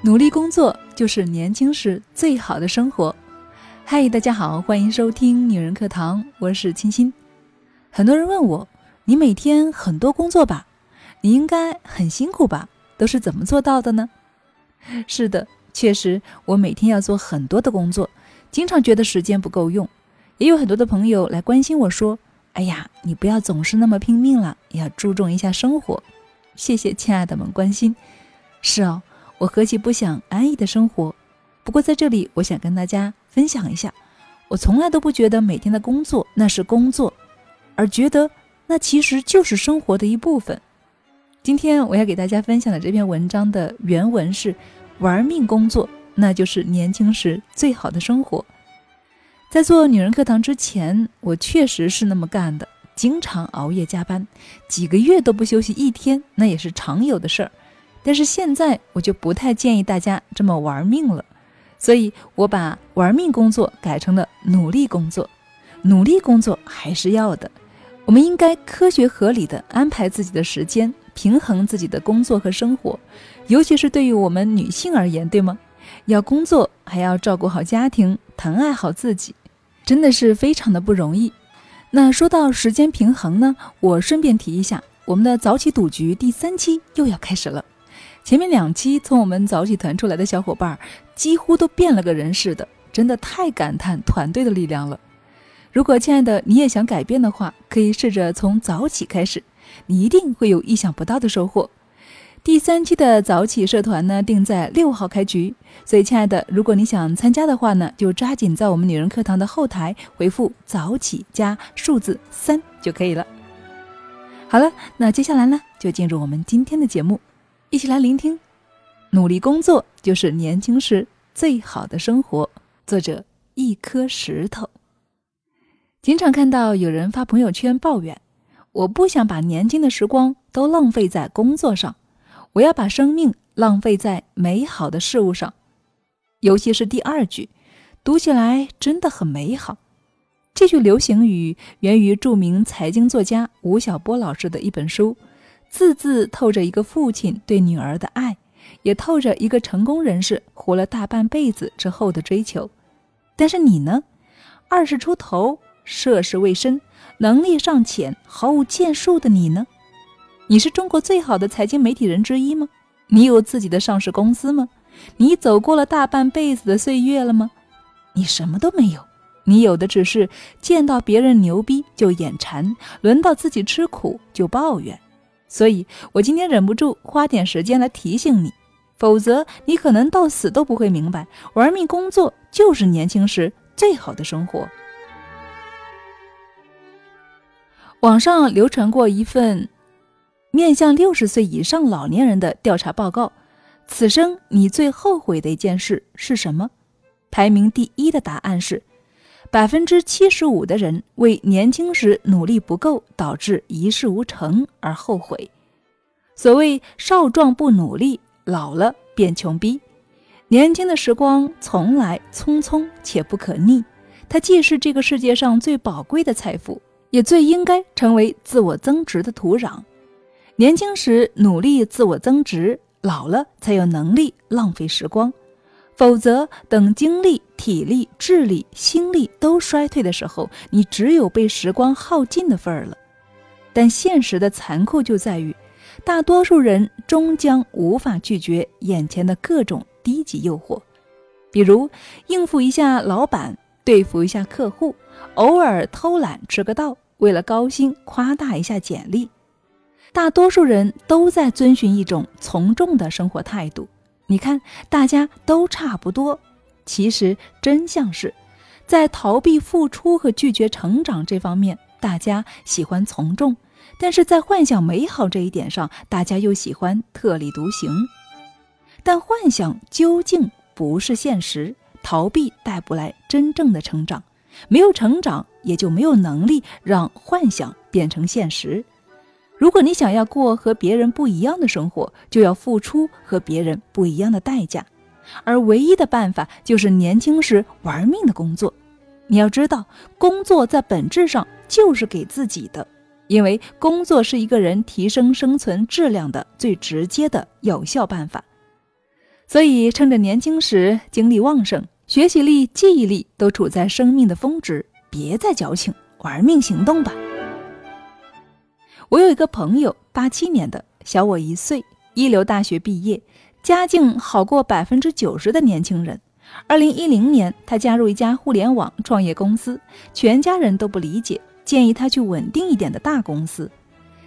努力工作就是年轻时最好的生活。嗨，大家好，欢迎收听女人课堂，我是清新。很多人问我，你每天很多工作吧？你应该很辛苦吧？都是怎么做到的呢？是的，确实，我每天要做很多的工作，经常觉得时间不够用。也有很多的朋友来关心我说：“哎呀，你不要总是那么拼命了，也要注重一下生活。”谢谢亲爱的们关心。是哦。我何其不想安逸的生活，不过在这里，我想跟大家分享一下，我从来都不觉得每天的工作那是工作，而觉得那其实就是生活的一部分。今天我要给大家分享的这篇文章的原文是：玩命工作，那就是年轻时最好的生活。在做女人课堂之前，我确实是那么干的，经常熬夜加班，几个月都不休息一天，那也是常有的事儿。但是现在我就不太建议大家这么玩命了，所以我把玩命工作改成了努力工作。努力工作还是要的，我们应该科学合理的安排自己的时间，平衡自己的工作和生活。尤其是对于我们女性而言，对吗？要工作还要照顾好家庭，疼爱好自己，真的是非常的不容易。那说到时间平衡呢，我顺便提一下，我们的早起赌局第三期又要开始了。前面两期从我们早起团出来的小伙伴，几乎都变了个人似的，真的太感叹团队的力量了。如果亲爱的你也想改变的话，可以试着从早起开始，你一定会有意想不到的收获。第三期的早起社团呢，定在六号开局，所以亲爱的，如果你想参加的话呢，就抓紧在我们女人课堂的后台回复“早起”加数字三就可以了。好了，那接下来呢，就进入我们今天的节目。一起来聆听，努力工作就是年轻时最好的生活。作者：一颗石头。经常看到有人发朋友圈抱怨：“我不想把年轻的时光都浪费在工作上，我要把生命浪费在美好的事物上。”尤其是第二句，读起来真的很美好。这句流行语源于著名财经作家吴晓波老师的一本书。字字透着一个父亲对女儿的爱，也透着一个成功人士活了大半辈子之后的追求。但是你呢？二十出头，涉世未深，能力尚浅，毫无建树的你呢？你是中国最好的财经媒体人之一吗？你有自己的上市公司吗？你走过了大半辈子的岁月了吗？你什么都没有，你有的只是见到别人牛逼就眼馋，轮到自己吃苦就抱怨。所以，我今天忍不住花点时间来提醒你，否则你可能到死都不会明白，玩命工作就是年轻时最好的生活。网上流传过一份面向六十岁以上老年人的调查报告，此生你最后悔的一件事是什么？排名第一的答案是。百分之七十五的人为年轻时努力不够，导致一事无成而后悔。所谓少壮不努力，老了变穷逼。年轻的时光从来匆匆且不可逆，它既是这个世界上最宝贵的财富，也最应该成为自我增值的土壤。年轻时努力自我增值，老了才有能力浪费时光。否则，等精力、体力、智力、心力都衰退的时候，你只有被时光耗尽的份儿了。但现实的残酷就在于，大多数人终将无法拒绝眼前的各种低级诱惑，比如应付一下老板、对付一下客户，偶尔偷懒迟个到，为了高薪夸大一下简历。大多数人都在遵循一种从众的生活态度。你看，大家都差不多。其实真相是，在逃避付出和拒绝成长这方面，大家喜欢从众；但是在幻想美好这一点上，大家又喜欢特立独行。但幻想究竟不是现实，逃避带不来真正的成长，没有成长，也就没有能力让幻想变成现实。如果你想要过和别人不一样的生活，就要付出和别人不一样的代价，而唯一的办法就是年轻时玩命的工作。你要知道，工作在本质上就是给自己的，因为工作是一个人提升生存质量的最直接的有效办法。所以趁着年轻时精力旺盛，学习力、记忆力都处在生命的峰值，别再矫情，玩命行动吧。我有一个朋友，八七年的，小我一岁，一流大学毕业，家境好过百分之九十的年轻人。二零一零年，他加入一家互联网创业公司，全家人都不理解，建议他去稳定一点的大公司。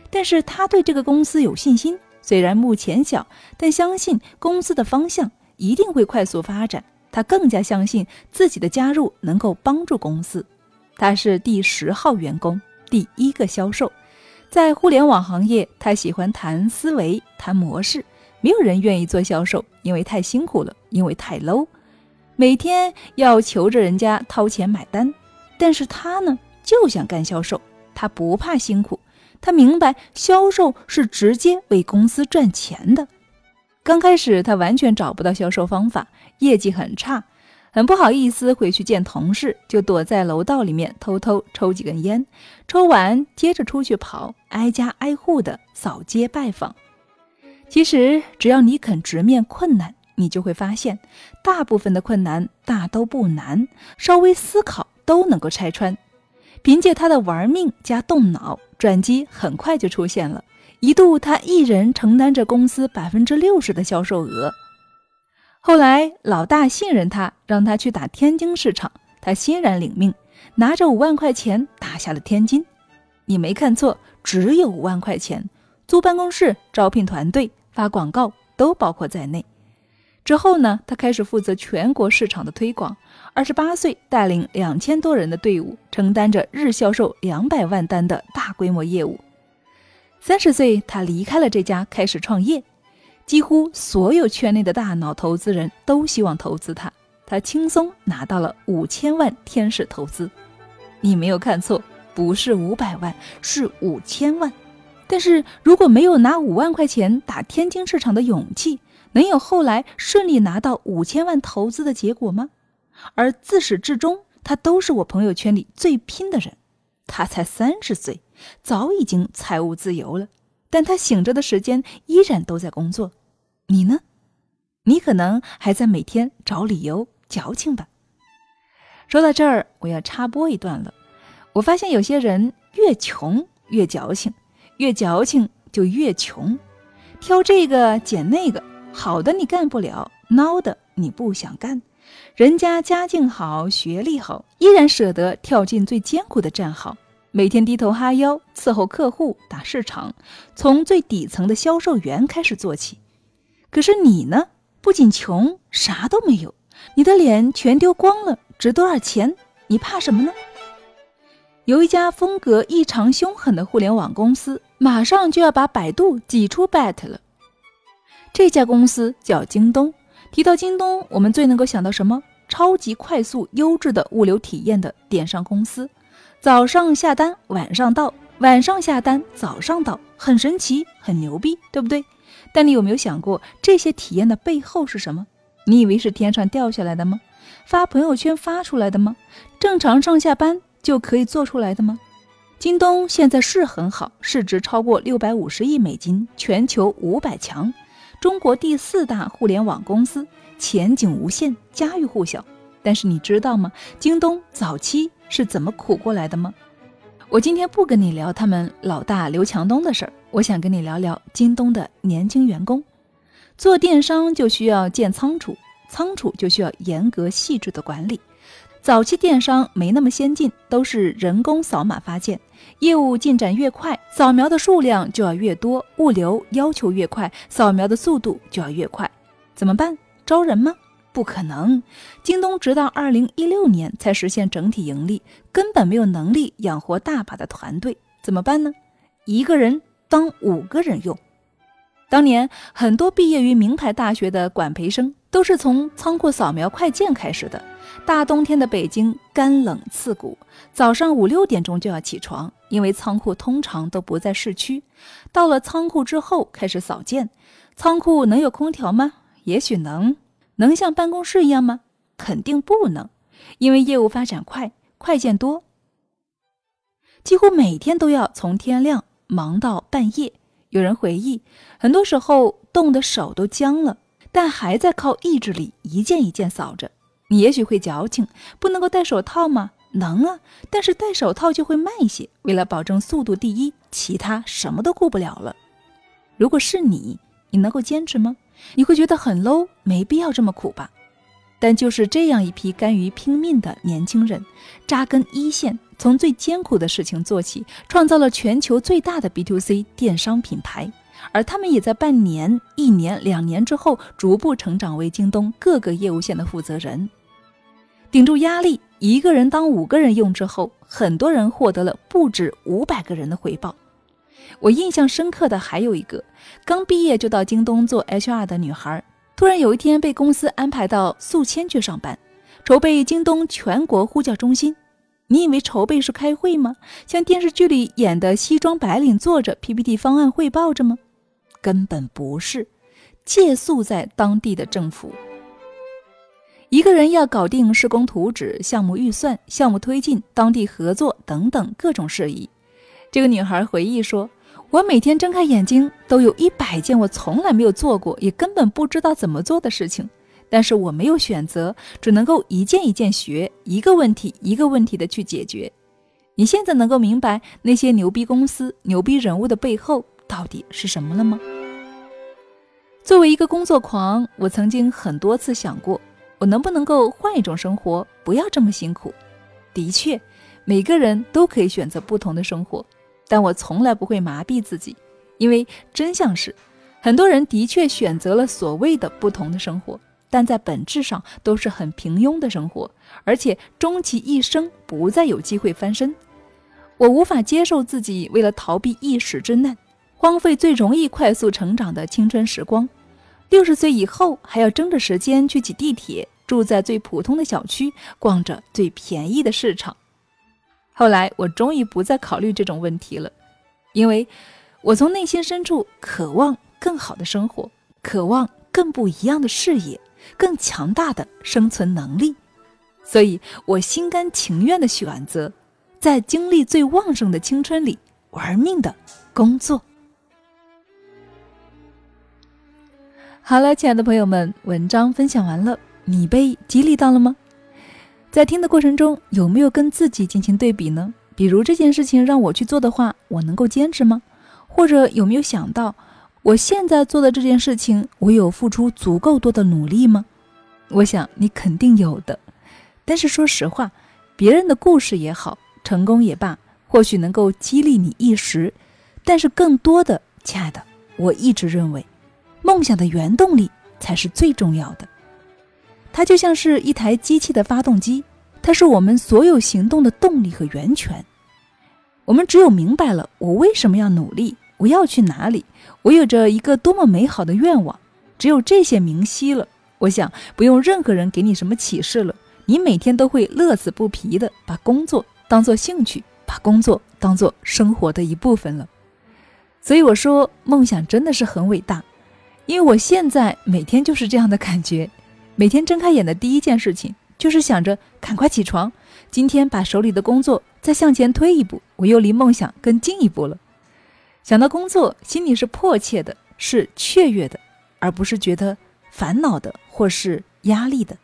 但是他对这个公司有信心，虽然目前小，但相信公司的方向一定会快速发展。他更加相信自己的加入能够帮助公司。他是第十号员工，第一个销售。在互联网行业，他喜欢谈思维、谈模式。没有人愿意做销售，因为太辛苦了，因为太 low，每天要求着人家掏钱买单。但是他呢，就想干销售，他不怕辛苦，他明白销售是直接为公司赚钱的。刚开始，他完全找不到销售方法，业绩很差。很不好意思回去见同事，就躲在楼道里面偷偷抽几根烟，抽完接着出去跑，挨家挨户的扫街拜访。其实只要你肯直面困难，你就会发现，大部分的困难大都不难，稍微思考都能够拆穿。凭借他的玩命加动脑，转机很快就出现了。一度他一人承担着公司百分之六十的销售额。后来，老大信任他，让他去打天津市场。他欣然领命，拿着五万块钱打下了天津。你没看错，只有五万块钱，租办公室、招聘团队、发广告都包括在内。之后呢，他开始负责全国市场的推广。二十八岁，带领两千多人的队伍，承担着日销售两百万单的大规模业务。三十岁，他离开了这家，开始创业。几乎所有圈内的大脑投资人都希望投资他，他轻松拿到了五千万天使投资。你没有看错，不是五百万，是五千万。但是如果没有拿五万块钱打天津市场的勇气，能有后来顺利拿到五千万投资的结果吗？而自始至终，他都是我朋友圈里最拼的人。他才三十岁，早已经财务自由了。但他醒着的时间依然都在工作，你呢？你可能还在每天找理由矫情吧。说到这儿，我要插播一段了。我发现有些人越穷越矫情，越矫情就越穷，挑这个拣那个，好的你干不了，孬的你不想干。人家家境好，学历好，依然舍得跳进最艰苦的战壕。每天低头哈腰伺候客户打市场，从最底层的销售员开始做起。可是你呢？不仅穷，啥都没有，你的脸全丢光了，值多少钱？你怕什么呢？有一家风格异常凶狠的互联网公司，马上就要把百度挤出 BAT 了。这家公司叫京东。提到京东，我们最能够想到什么？超级快速、优质的物流体验的电商公司。早上下单，晚上到；晚上下单，早上到，很神奇，很牛逼，对不对？但你有没有想过，这些体验的背后是什么？你以为是天上掉下来的吗？发朋友圈发出来的吗？正常上下班就可以做出来的吗？京东现在是很好，市值超过六百五十亿美金，全球五百强，中国第四大互联网公司，前景无限，家喻户晓。但是你知道吗？京东早期。是怎么苦过来的吗？我今天不跟你聊他们老大刘强东的事儿，我想跟你聊聊京东的年轻员工。做电商就需要建仓储，仓储就需要严格细致的管理。早期电商没那么先进，都是人工扫码发件，业务进展越快，扫描的数量就要越多，物流要求越快，扫描的速度就要越快。怎么办？招人吗？不可能，京东直到二零一六年才实现整体盈利，根本没有能力养活大把的团队，怎么办呢？一个人当五个人用。当年很多毕业于名牌大学的管培生都是从仓库扫描快件开始的。大冬天的北京干冷刺骨，早上五六点钟就要起床，因为仓库通常都不在市区。到了仓库之后开始扫件，仓库能有空调吗？也许能。能像办公室一样吗？肯定不能，因为业务发展快，快件多，几乎每天都要从天亮忙到半夜。有人回忆，很多时候冻得手都僵了，但还在靠意志力一件一件扫着。你也许会矫情，不能够戴手套吗？能啊，但是戴手套就会慢一些。为了保证速度第一，其他什么都顾不了了。如果是你，你能够坚持吗？你会觉得很 low，没必要这么苦吧？但就是这样一批甘于拼命的年轻人，扎根一线，从最艰苦的事情做起，创造了全球最大的 B to C 电商品牌。而他们也在半年、一年、两年之后，逐步成长为京东各个业务线的负责人。顶住压力，一个人当五个人用之后，很多人获得了不止五百个人的回报。我印象深刻的还有一个刚毕业就到京东做 HR 的女孩，突然有一天被公司安排到宿迁去上班，筹备京东全国呼叫中心。你以为筹备是开会吗？像电视剧里演的西装白领坐着 PPT 方案汇报着吗？根本不是，借宿在当地的政府。一个人要搞定施工图纸、项目预算、项目推进、当地合作等等各种事宜。这个女孩回忆说：“我每天睁开眼睛，都有一百件我从来没有做过，也根本不知道怎么做的事情。但是我没有选择，只能够一件一件学，一个问题一个问题的去解决。你现在能够明白那些牛逼公司、牛逼人物的背后到底是什么了吗？”作为一个工作狂，我曾经很多次想过。我能不能够换一种生活，不要这么辛苦？的确，每个人都可以选择不同的生活，但我从来不会麻痹自己，因为真相是，很多人的确选择了所谓的不同的生活，但在本质上都是很平庸的生活，而且终其一生不再有机会翻身。我无法接受自己为了逃避一时之难，荒废最容易快速成长的青春时光。六十岁以后还要争着时间去挤地铁，住在最普通的小区，逛着最便宜的市场。后来我终于不再考虑这种问题了，因为我从内心深处渴望更好的生活，渴望更不一样的视野，更强大的生存能力。所以我心甘情愿的选择，在精力最旺盛的青春里玩命的工作。好了，亲爱的朋友们，文章分享完了，你被激励到了吗？在听的过程中，有没有跟自己进行对比呢？比如这件事情让我去做的话，我能够坚持吗？或者有没有想到，我现在做的这件事情，我有付出足够多的努力吗？我想你肯定有的。但是说实话，别人的故事也好，成功也罢，或许能够激励你一时，但是更多的，亲爱的，我一直认为。梦想的原动力才是最重要的，它就像是一台机器的发动机，它是我们所有行动的动力和源泉。我们只有明白了我为什么要努力，我要去哪里，我有着一个多么美好的愿望，只有这些明晰了，我想不用任何人给你什么启示了，你每天都会乐此不疲的把工作当做兴趣，把工作当做生活的一部分了。所以我说，梦想真的是很伟大。因为我现在每天就是这样的感觉，每天睁开眼的第一件事情就是想着赶快起床，今天把手里的工作再向前推一步，我又离梦想更近一步了。想到工作，心里是迫切的，是雀跃的，而不是觉得烦恼的或是压力的。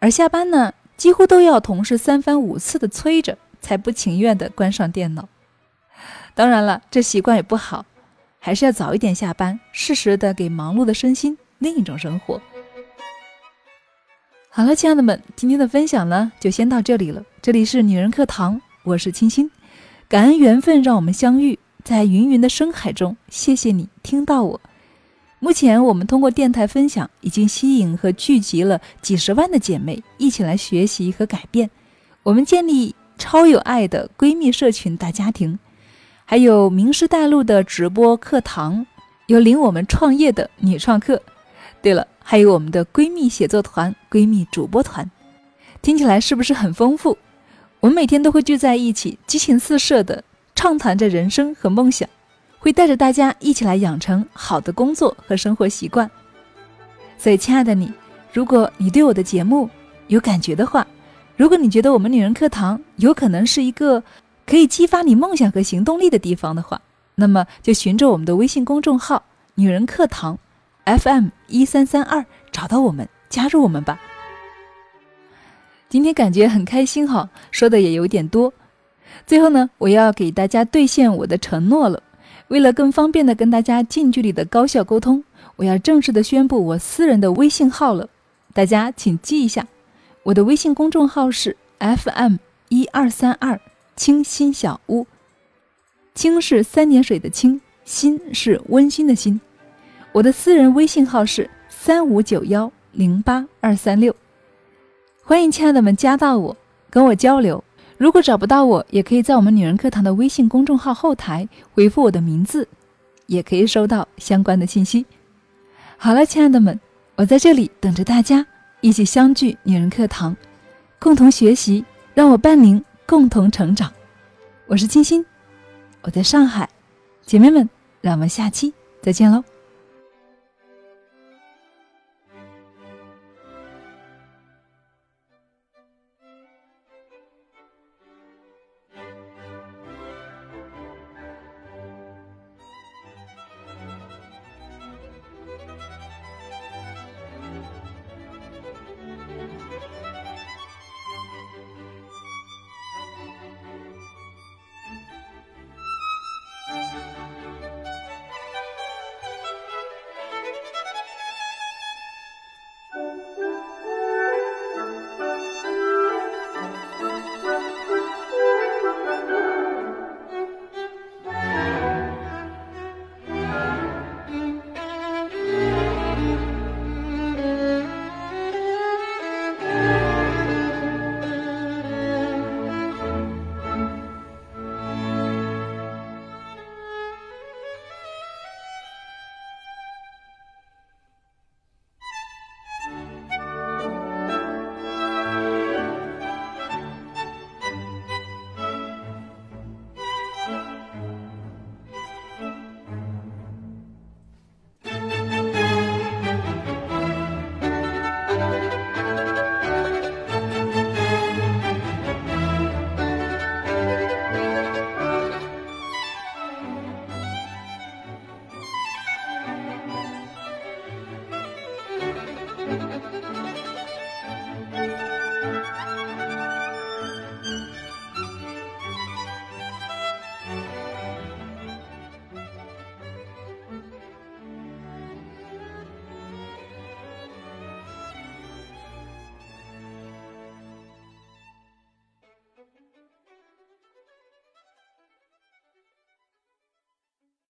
而下班呢，几乎都要同事三番五次的催着，才不情愿的关上电脑。当然了，这习惯也不好。还是要早一点下班，适时的给忙碌的身心另一种生活。好了，亲爱的们，今天的分享呢就先到这里了。这里是女人课堂，我是清新，感恩缘分让我们相遇在芸芸的深海中。谢谢你听到我。目前我们通过电台分享，已经吸引和聚集了几十万的姐妹一起来学习和改变。我们建立超有爱的闺蜜社群大家庭。还有名师带路的直播课堂，有领我们创业的女创客。对了，还有我们的闺蜜写作团、闺蜜主播团，听起来是不是很丰富？我们每天都会聚在一起，激情四射的畅谈着人生和梦想，会带着大家一起来养成好的工作和生活习惯。所以，亲爱的你，如果你对我的节目有感觉的话，如果你觉得我们女人课堂有可能是一个。可以激发你梦想和行动力的地方的话，那么就循着我们的微信公众号“女人课堂”，FM 一三三二找到我们，加入我们吧。今天感觉很开心哈，说的也有点多。最后呢，我要给大家兑现我的承诺了。为了更方便的跟大家近距离的高效沟通，我要正式的宣布我私人的微信号了。大家请记一下，我的微信公众号是 FM 一二三二清新小屋。清是三点水的清，新是温馨的馨。我的私人微信号是三五九幺零八二三六，欢迎亲爱的们加到我，跟我交流。如果找不到我，也可以在我们女人课堂的微信公众号后台回复我的名字，也可以收到相关的信息。好了，亲爱的们，我在这里等着大家一起相聚女人课堂，共同学习，让我伴您共同成长。我是清新，我在上海，姐妹们，让我们下期再见喽。